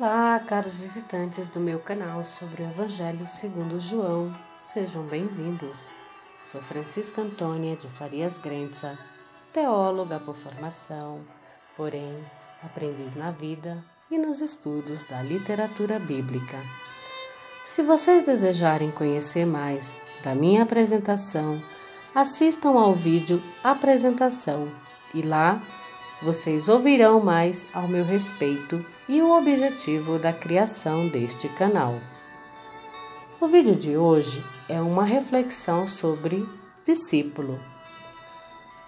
Olá, caros visitantes do meu canal sobre o Evangelho segundo João. Sejam bem-vindos. Sou Francisca Antônia de Farias Grenza, teóloga por formação, porém aprendiz na vida e nos estudos da literatura bíblica. Se vocês desejarem conhecer mais da minha apresentação, assistam ao vídeo Apresentação e lá vocês ouvirão mais ao meu respeito e o objetivo da criação deste canal. O vídeo de hoje é uma reflexão sobre discípulo.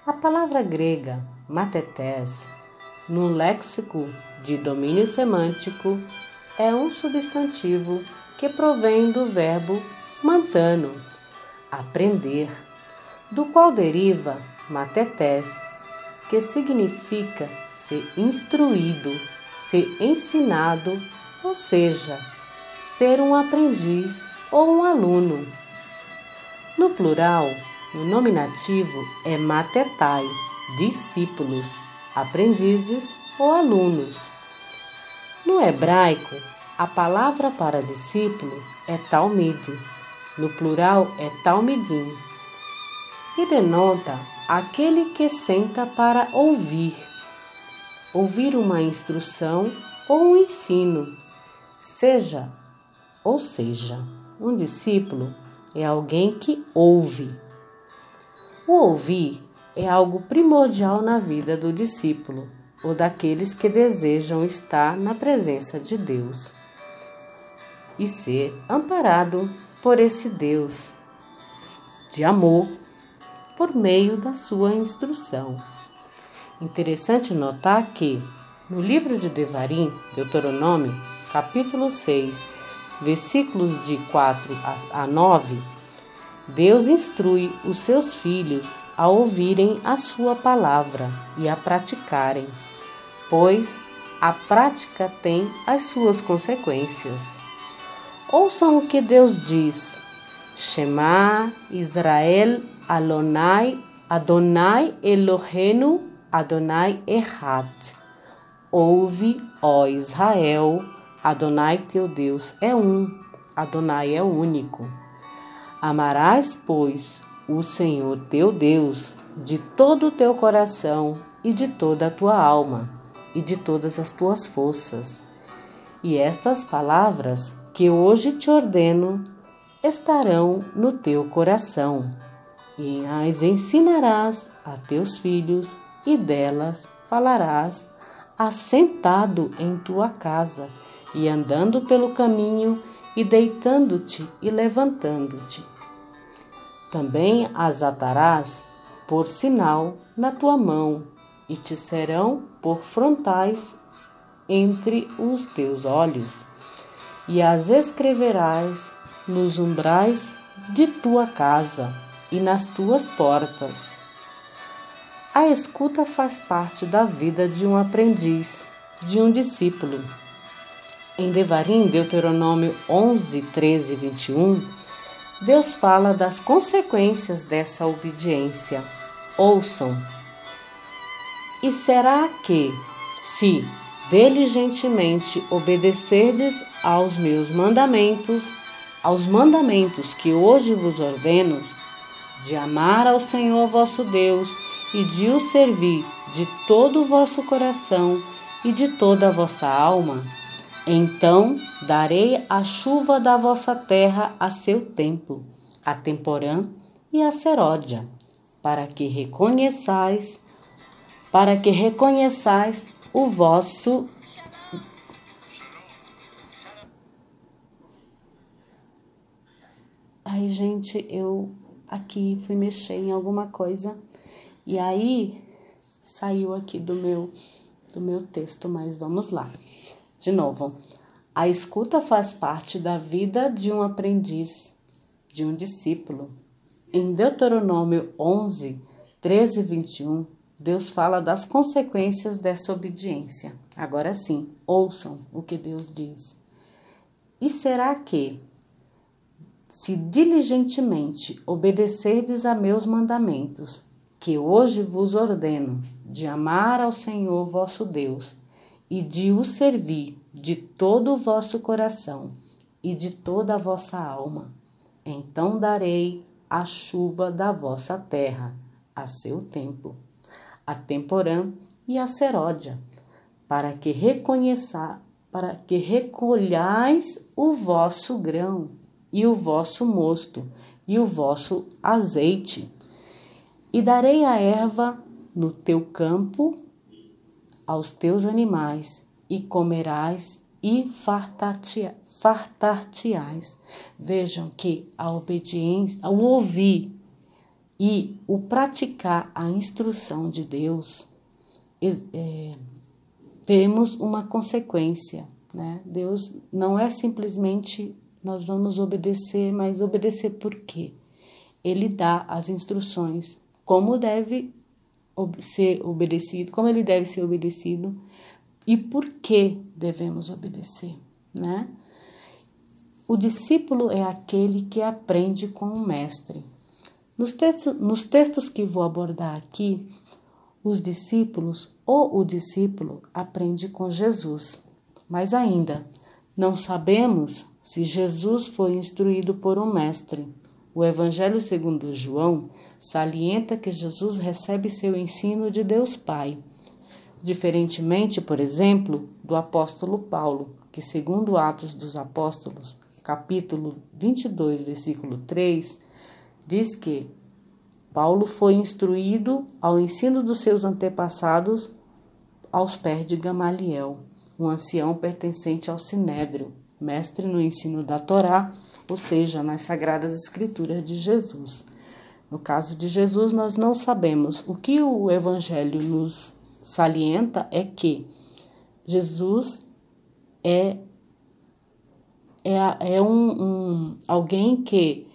A palavra grega matetés, no léxico de domínio semântico, é um substantivo que provém do verbo mantano, aprender, do qual deriva matetés que significa ser instruído, ser ensinado, ou seja, ser um aprendiz ou um aluno. No plural, o nominativo é matetai, discípulos, aprendizes ou alunos. No hebraico, a palavra para discípulo é talmid, no plural é talmidim, e denota aquele que senta para ouvir, ouvir uma instrução ou um ensino, seja, ou seja, um discípulo é alguém que ouve. O ouvir é algo primordial na vida do discípulo ou daqueles que desejam estar na presença de Deus e ser amparado por esse Deus de amor por meio da sua instrução. Interessante notar que, no livro de Devarim, Deuteronômio, capítulo 6, versículos de 4 a 9, Deus instrui os seus filhos a ouvirem a sua palavra e a praticarem, pois a prática tem as suas consequências. Ouçam o que Deus diz. Shema Israel Alonai, Adonai Elohenu, Adonai Echad. Ouve, ó Israel, Adonai teu Deus é um, Adonai é único. Amarás, pois, o Senhor teu Deus de todo o teu coração e de toda a tua alma e de todas as tuas forças. E estas palavras que hoje te ordeno estarão no teu coração e as ensinarás a teus filhos, e delas falarás assentado em tua casa, e andando pelo caminho, e deitando-te e levantando-te. Também as atarás por sinal na tua mão, e te serão por frontais entre os teus olhos, e as escreverás nos umbrais de tua casa e nas tuas portas. A escuta faz parte da vida de um aprendiz, de um discípulo. Em Devarim, Deuteronômio 11, 13 e 21, Deus fala das consequências dessa obediência. Ouçam. E será que, se diligentemente obedecerdes aos meus mandamentos, aos mandamentos que hoje vos ordeno, de amar ao Senhor vosso Deus e de o servir de todo o vosso coração e de toda a vossa alma, então darei a chuva da vossa terra a seu tempo, a temporã e a seródia, para que reconheçais, para que reconheçais o vosso Ai, gente, eu aqui, fui mexer em alguma coisa e aí saiu aqui do meu do meu texto, mas vamos lá. De novo, a escuta faz parte da vida de um aprendiz, de um discípulo. Em Deuteronômio 11, 13 e 21, Deus fala das consequências dessa obediência. Agora sim, ouçam o que Deus diz. E será que se diligentemente obedecerdes a meus mandamentos, que hoje vos ordeno, de amar ao Senhor vosso Deus e de o servir de todo o vosso coração e de toda a vossa alma. Então darei a chuva da vossa terra a seu tempo, a temporã e a seródia, para que reconheça, para que recolhais o vosso grão e o vosso mosto e o vosso azeite. E darei a erva no teu campo aos teus animais, e comerás e fartar-te-ás. Vejam que a obediência, o ouvir e o praticar a instrução de Deus, é, temos uma consequência. Né? Deus não é simplesmente nós vamos obedecer, mas obedecer por quê? Ele dá as instruções, como deve ser obedecido, como ele deve ser obedecido e por que devemos obedecer, né? O discípulo é aquele que aprende com o mestre. Nos textos, nos textos que vou abordar aqui, os discípulos ou o discípulo aprende com Jesus. Mas ainda, não sabemos se Jesus foi instruído por um mestre. O Evangelho segundo João salienta que Jesus recebe seu ensino de Deus Pai. Diferentemente, por exemplo, do apóstolo Paulo, que segundo Atos dos Apóstolos, capítulo 22, versículo 3, diz que Paulo foi instruído ao ensino dos seus antepassados aos pés de Gamaliel, um ancião pertencente ao Sinédrio, mestre no ensino da Torá, ou seja, nas sagradas escrituras de Jesus. No caso de Jesus, nós não sabemos. O que o evangelho nos salienta é que Jesus é é, é um, um, alguém que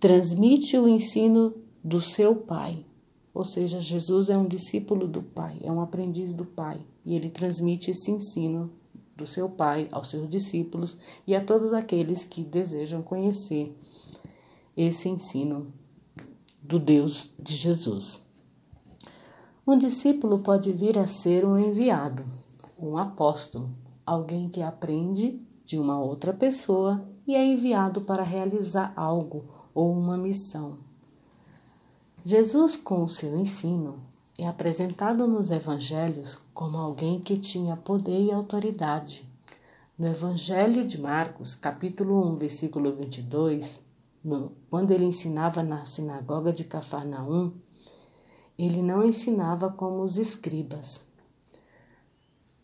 transmite o ensino do seu Pai. Ou seja, Jesus é um discípulo do Pai, é um aprendiz do Pai, e ele transmite esse ensino do seu Pai aos seus discípulos e a todos aqueles que desejam conhecer esse ensino do Deus de Jesus. Um discípulo pode vir a ser um enviado, um apóstolo, alguém que aprende de uma outra pessoa e é enviado para realizar algo ou uma missão. Jesus, com o seu ensino, é apresentado nos evangelhos como alguém que tinha poder e autoridade. No Evangelho de Marcos, capítulo 1, versículo 22, no, quando ele ensinava na sinagoga de Cafarnaum, ele não ensinava como os escribas.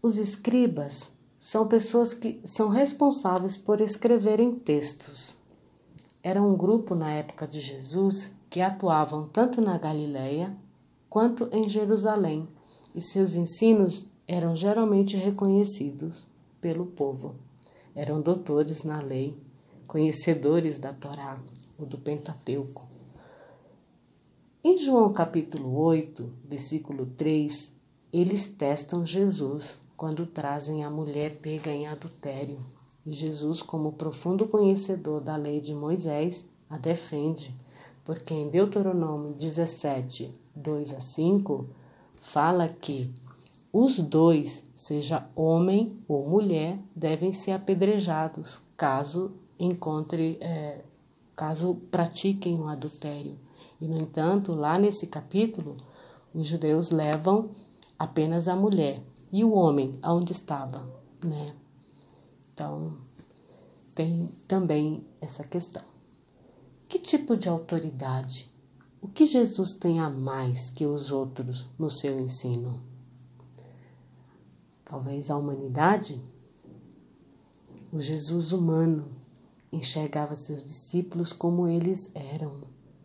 Os escribas são pessoas que são responsáveis por escreverem textos. Era um grupo na época de Jesus que atuavam tanto na Galileia quanto em Jerusalém, e seus ensinos eram geralmente reconhecidos pelo povo. Eram doutores na lei, conhecedores da Torá ou do Pentateuco. Em João capítulo 8, versículo 3, eles testam Jesus quando trazem a mulher pega em adultério. E Jesus, como profundo conhecedor da lei de Moisés, a defende, porque em Deuteronômio 17, 2 a 5, fala que os dois, seja homem ou mulher, devem ser apedrejados caso encontre, é, caso pratiquem o um adultério. E no entanto, lá nesse capítulo, os judeus levam apenas a mulher e o homem aonde estava, né? Então, tem também essa questão. Que tipo de autoridade o que Jesus tem a mais que os outros no seu ensino? Talvez a humanidade? O Jesus humano enxergava seus discípulos como eles eram,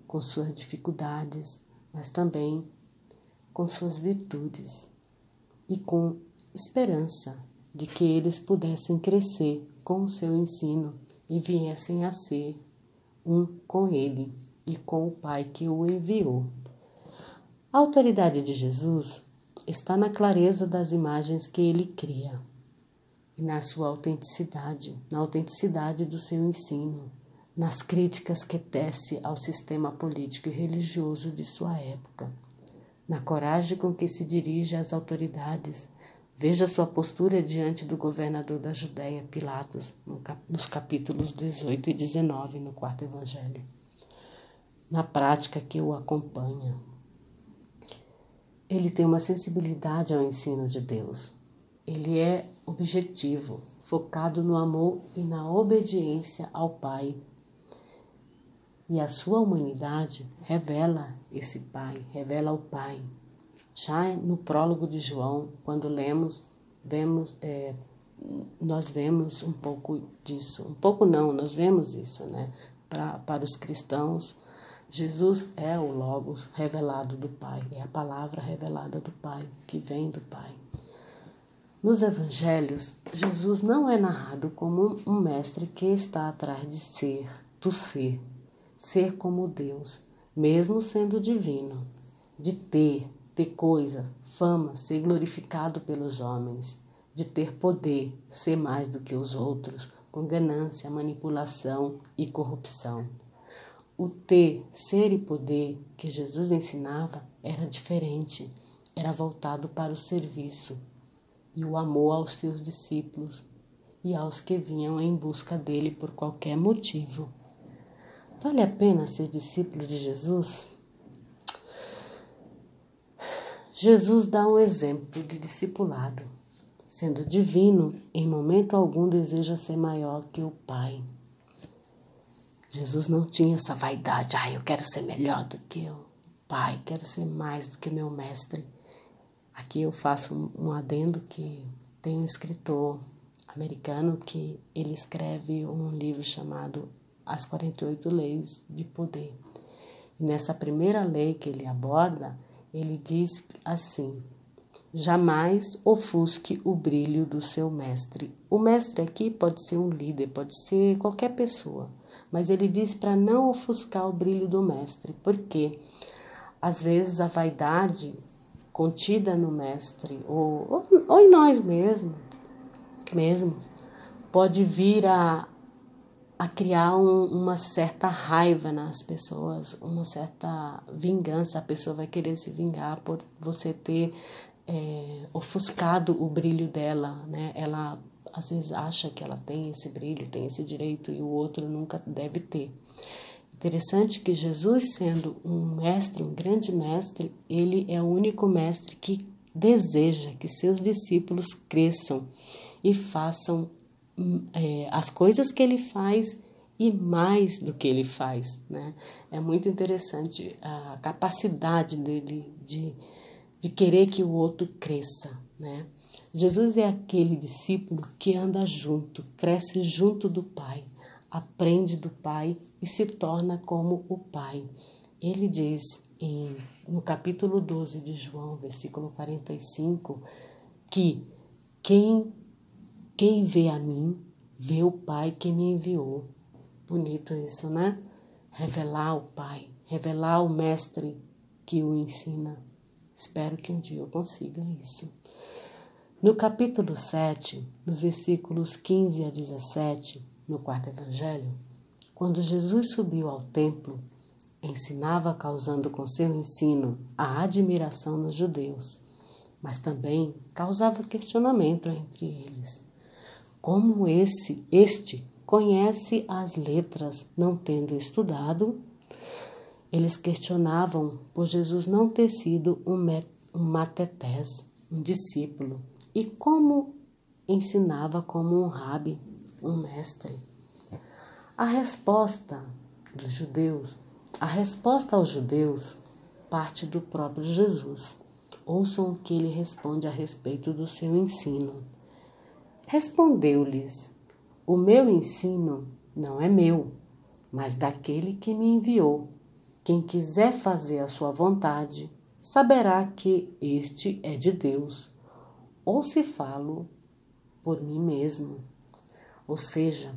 com suas dificuldades, mas também com suas virtudes e com esperança de que eles pudessem crescer com o seu ensino e viessem a ser um com ele e com o Pai que o enviou. A autoridade de Jesus está na clareza das imagens que ele cria e na sua autenticidade, na autenticidade do seu ensino, nas críticas que tece ao sistema político e religioso de sua época, na coragem com que se dirige às autoridades, Veja sua postura diante do governador da Judéia, Pilatos, nos capítulos 18 e 19, no quarto evangelho. Na prática que o acompanha, ele tem uma sensibilidade ao ensino de Deus. Ele é objetivo, focado no amor e na obediência ao Pai. E a sua humanidade revela esse Pai, revela o Pai. Já no prólogo de João, quando lemos, vemos, é, nós vemos um pouco disso. Um pouco não, nós vemos isso, né? Pra, para os cristãos, Jesus é o Logos revelado do Pai, é a palavra revelada do Pai, que vem do Pai. Nos evangelhos, Jesus não é narrado como um mestre que está atrás de ser, do ser, ser como Deus, mesmo sendo divino, de ter, ter coisa, fama, ser glorificado pelos homens, de ter poder, ser mais do que os outros, com ganância, manipulação e corrupção. O ter, ser e poder que Jesus ensinava era diferente, era voltado para o serviço e o amor aos seus discípulos e aos que vinham em busca dele por qualquer motivo. Vale a pena ser discípulo de Jesus? Jesus dá um exemplo de discipulado. Sendo divino, em momento algum deseja ser maior que o Pai. Jesus não tinha essa vaidade, ah, eu quero ser melhor do que o Pai, quero ser mais do que meu mestre. Aqui eu faço um adendo que tem um escritor americano que ele escreve um livro chamado As 48 Leis de Poder. E nessa primeira lei que ele aborda, ele diz assim: Jamais ofusque o brilho do seu mestre. O mestre aqui pode ser um líder, pode ser qualquer pessoa, mas ele diz para não ofuscar o brilho do mestre, porque às vezes a vaidade contida no mestre, ou, ou, ou em nós mesmos, mesmo, pode vir a, a criar um, uma certa raiva nas pessoas, uma certa vingança. A pessoa vai querer se vingar por você ter é, ofuscado o brilho dela, né? Ela às vezes acha que ela tem esse brilho, tem esse direito e o outro nunca deve ter. Interessante que Jesus, sendo um mestre, um grande mestre, ele é o único mestre que deseja que seus discípulos cresçam e façam é, as coisas que ele faz e mais do que ele faz. Né? É muito interessante a capacidade dele de, de querer que o outro cresça. Né? Jesus é aquele discípulo que anda junto, cresce junto do Pai, aprende do Pai e se torna como o Pai. Ele diz em, no capítulo 12 de João, versículo 45, que quem quem vê a mim, vê o Pai que me enviou. Bonito isso, né? Revelar o Pai, revelar o Mestre que o ensina. Espero que um dia eu consiga isso. No capítulo 7, nos versículos 15 a 17, no quarto evangelho, quando Jesus subiu ao templo, ensinava causando com seu ensino a admiração nos judeus, mas também causava questionamento entre eles. Como esse, este conhece as letras, não tendo estudado? Eles questionavam por Jesus não ter sido um, um matetés, um discípulo, e como ensinava como um rabi, um mestre. A resposta dos judeus, a resposta aos judeus parte do próprio Jesus. Ouçam o que ele responde a respeito do seu ensino. Respondeu-lhes: O meu ensino não é meu, mas daquele que me enviou. Quem quiser fazer a sua vontade, saberá que este é de Deus, ou se falo por mim mesmo. Ou seja,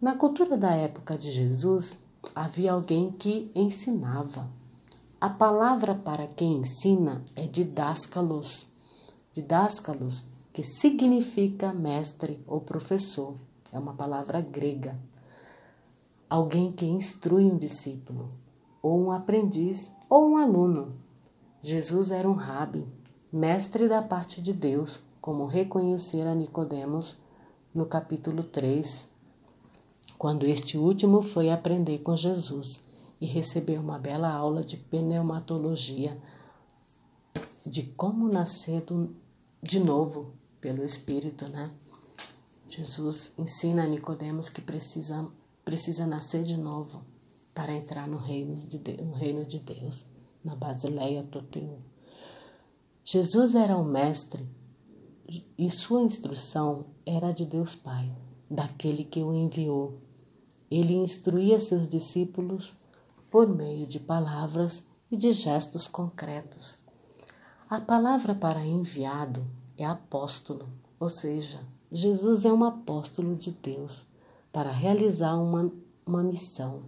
na cultura da época de Jesus, havia alguém que ensinava. A palavra para quem ensina é didáscalos. Didáscalos que significa mestre ou professor. É uma palavra grega. Alguém que instrui um discípulo, ou um aprendiz, ou um aluno. Jesus era um rabi, mestre da parte de Deus, como reconhecer a Nicodemos no capítulo 3, quando este último foi aprender com Jesus e recebeu uma bela aula de pneumatologia de como nascer de novo pelo Espírito, né? Jesus ensina a Nicodemos que precisa, precisa nascer de novo para entrar no reino de Deus, no reino de Deus na Basileia Toteu. Jesus era o mestre e sua instrução era de Deus Pai, daquele que o enviou. Ele instruía seus discípulos por meio de palavras e de gestos concretos. A palavra para enviado é apóstolo, ou seja, Jesus é um apóstolo de Deus para realizar uma, uma missão.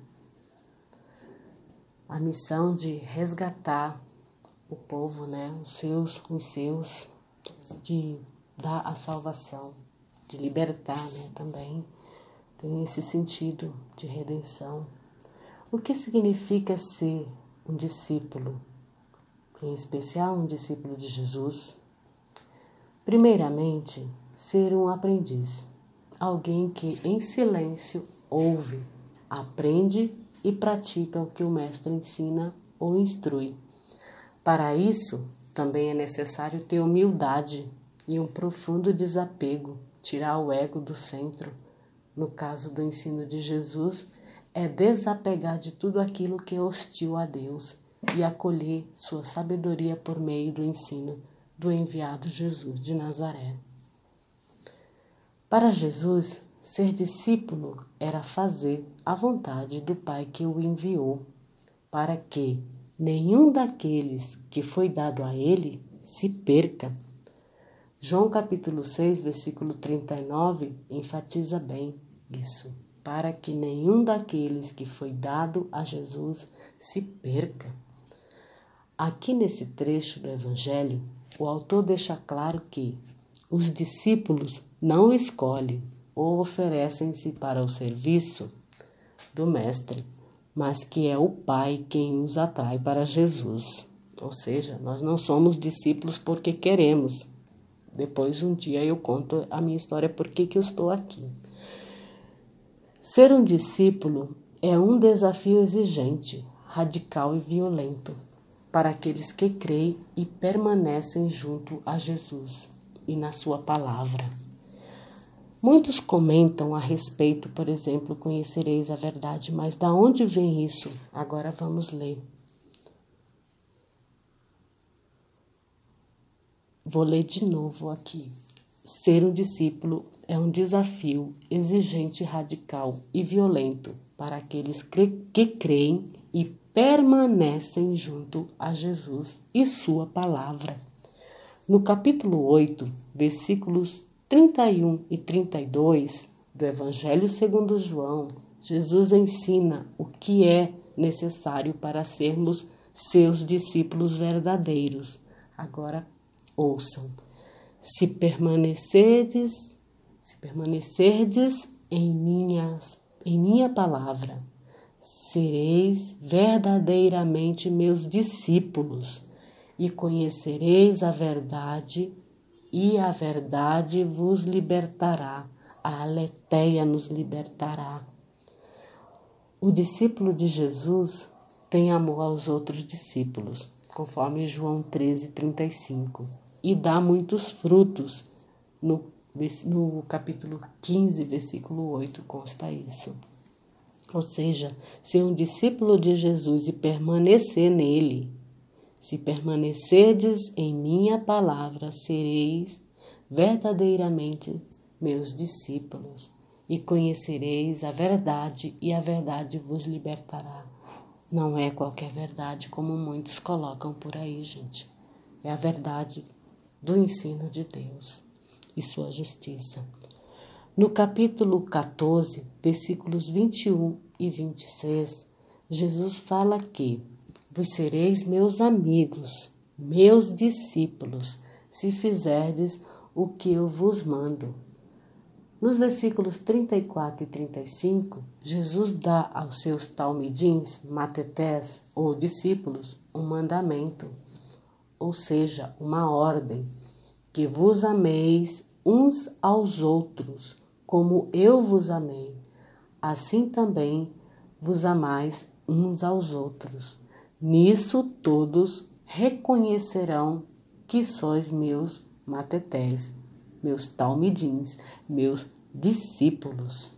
A missão de resgatar o povo, né, os seus, os seus, de dar a salvação, de libertar, né, também tem esse sentido de redenção. O que significa ser um discípulo? em especial um discípulo de Jesus? Primeiramente, ser um aprendiz, alguém que em silêncio ouve, aprende e pratica o que o mestre ensina ou instrui. Para isso, também é necessário ter humildade e um profundo desapego, tirar o ego do centro. No caso do ensino de Jesus, é desapegar de tudo aquilo que é hostil a Deus e acolher sua sabedoria por meio do ensino do enviado Jesus de Nazaré. Para Jesus, ser discípulo era fazer a vontade do Pai que o enviou, para que nenhum daqueles que foi dado a ele se perca. João capítulo 6, versículo 39 enfatiza bem isso, para que nenhum daqueles que foi dado a Jesus se perca. Aqui nesse trecho do Evangelho, o autor deixa claro que os discípulos não escolhem ou oferecem-se para o serviço do Mestre, mas que é o Pai quem os atrai para Jesus. Ou seja, nós não somos discípulos porque queremos. Depois, um dia, eu conto a minha história, por que eu estou aqui. Ser um discípulo é um desafio exigente, radical e violento para aqueles que creem e permanecem junto a Jesus e na Sua palavra. Muitos comentam a respeito, por exemplo, conhecereis a verdade, mas da onde vem isso? Agora vamos ler. Vou ler de novo aqui. Ser um discípulo é um desafio exigente, radical e violento para aqueles que creem e permanecem junto a Jesus e Sua palavra. No capítulo 8, versículos 31 e 32 do Evangelho segundo João, Jesus ensina o que é necessário para sermos seus discípulos verdadeiros. Agora ouçam. Se permanecerdes, se permanecerdes em minhas em minha palavra, sereis verdadeiramente meus discípulos e conhecereis a verdade, e a verdade vos libertará, a aletheia nos libertará. O discípulo de Jesus tem amor aos outros discípulos, conforme João 13, 35, e dá muitos frutos. No, no capítulo 15, versículo 8, consta isso. Ou seja, ser um discípulo de Jesus e permanecer nele. Se permanecerdes em minha palavra, sereis verdadeiramente meus discípulos e conhecereis a verdade, e a verdade vos libertará. Não é qualquer verdade como muitos colocam por aí, gente. É a verdade do ensino de Deus e sua justiça. No capítulo 14, versículos 21 e 26, Jesus fala que vos sereis meus amigos, meus discípulos, se fizerdes o que eu vos mando. Nos versículos 34 e 35, Jesus dá aos seus talmidins, matetés ou discípulos, um mandamento, ou seja, uma ordem que vos ameis uns aos outros, como eu vos amei. Assim também vos amais uns aos outros. Nisso todos reconhecerão que sois meus matetés, meus talmidins, meus discípulos.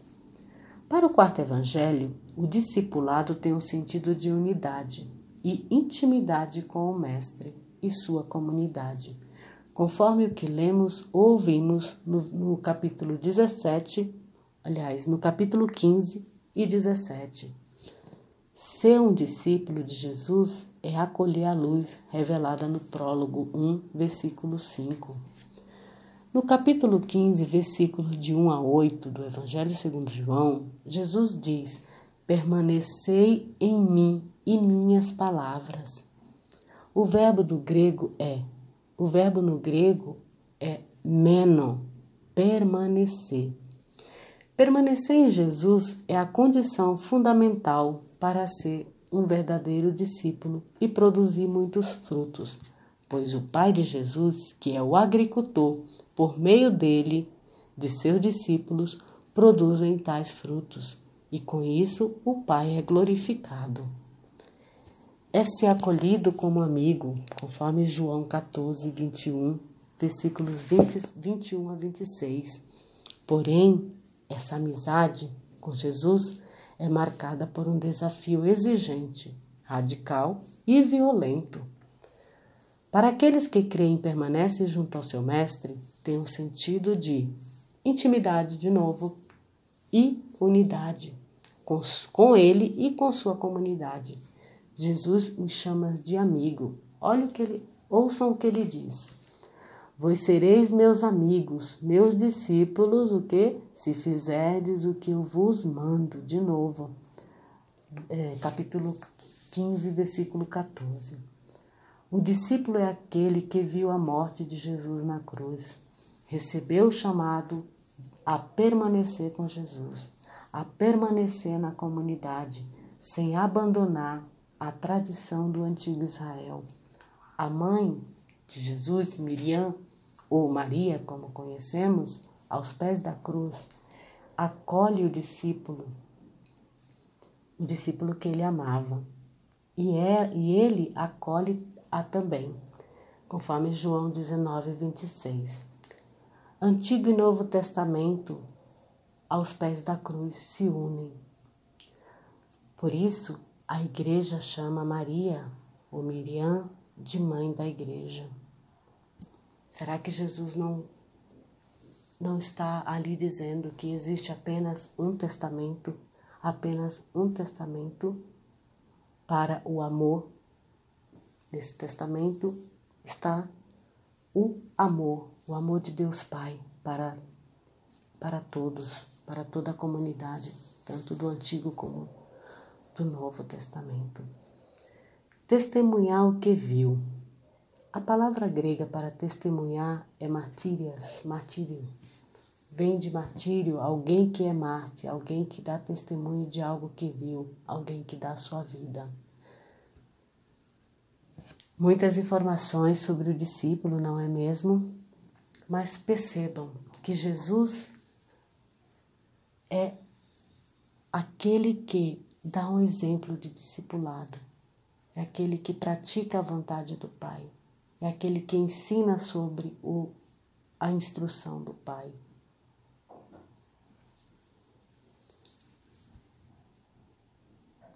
Para o quarto evangelho, o discipulado tem um sentido de unidade e intimidade com o Mestre e sua comunidade, conforme o que lemos ou ouvimos no, no capítulo 17, aliás, no capítulo 15 e 17. Ser um discípulo de Jesus é acolher a luz revelada no prólogo 1, versículo 5. No capítulo 15, versículos de 1 a 8 do Evangelho segundo João, Jesus diz: Permanecei em mim e minhas palavras. O verbo do grego é, o verbo no grego é meno, permanecer. Permanecer em Jesus é a condição fundamental para ser um verdadeiro discípulo e produzir muitos frutos, pois o Pai de Jesus, que é o agricultor, por meio dele, de seus discípulos, produzem tais frutos, e com isso o Pai é glorificado. É ser acolhido como amigo, conforme João 14, 21, versículos 20, 21 a 26. Porém, essa amizade com Jesus é marcada por um desafio exigente, radical e violento. Para aqueles que creem e permanecem junto ao seu mestre, tem um sentido de intimidade de novo e unidade com, com ele e com sua comunidade. Jesus os chama de amigo. Olha o que ele, ouçam o que ele diz. Vós sereis meus amigos, meus discípulos, o que? Se fizerdes o que eu vos mando. De novo, é, capítulo 15, versículo 14. O discípulo é aquele que viu a morte de Jesus na cruz, recebeu o chamado a permanecer com Jesus, a permanecer na comunidade, sem abandonar a tradição do antigo Israel. A mãe de Jesus, Miriam, ou Maria, como conhecemos, aos pés da cruz, acolhe o discípulo, o discípulo que ele amava, e, é, e ele acolhe a também, conforme João 19, 26. Antigo e Novo Testamento, aos pés da cruz, se unem. Por isso, a igreja chama Maria, ou Miriam, de mãe da igreja. Será que Jesus não não está ali dizendo que existe apenas um testamento, apenas um testamento para o amor? Nesse testamento está o amor, o amor de Deus Pai para para todos, para toda a comunidade, tanto do Antigo como do Novo Testamento. Testemunhar o que viu. A palavra grega para testemunhar é martírias, martírio. Vem de martírio alguém que é Marte, alguém que dá testemunho de algo que viu, alguém que dá sua vida. Muitas informações sobre o discípulo, não é mesmo? Mas percebam que Jesus é aquele que dá um exemplo de discipulado, é aquele que pratica a vontade do Pai é aquele que ensina sobre o, a instrução do Pai.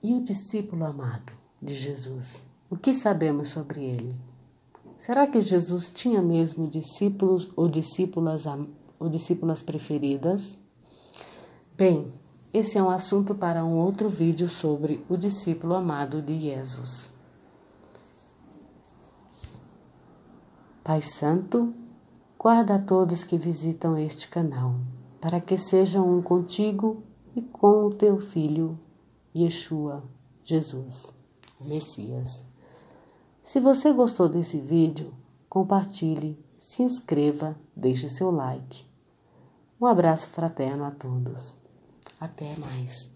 E o discípulo amado de Jesus? O que sabemos sobre ele? Será que Jesus tinha mesmo discípulos ou discípulas ou discípulas preferidas? Bem, esse é um assunto para um outro vídeo sobre o discípulo amado de Jesus. Pai Santo, guarda a todos que visitam este canal, para que sejam um contigo e com o teu Filho, Yeshua, Jesus, o Messias. Se você gostou desse vídeo, compartilhe, se inscreva, deixe seu like. Um abraço fraterno a todos. Até mais.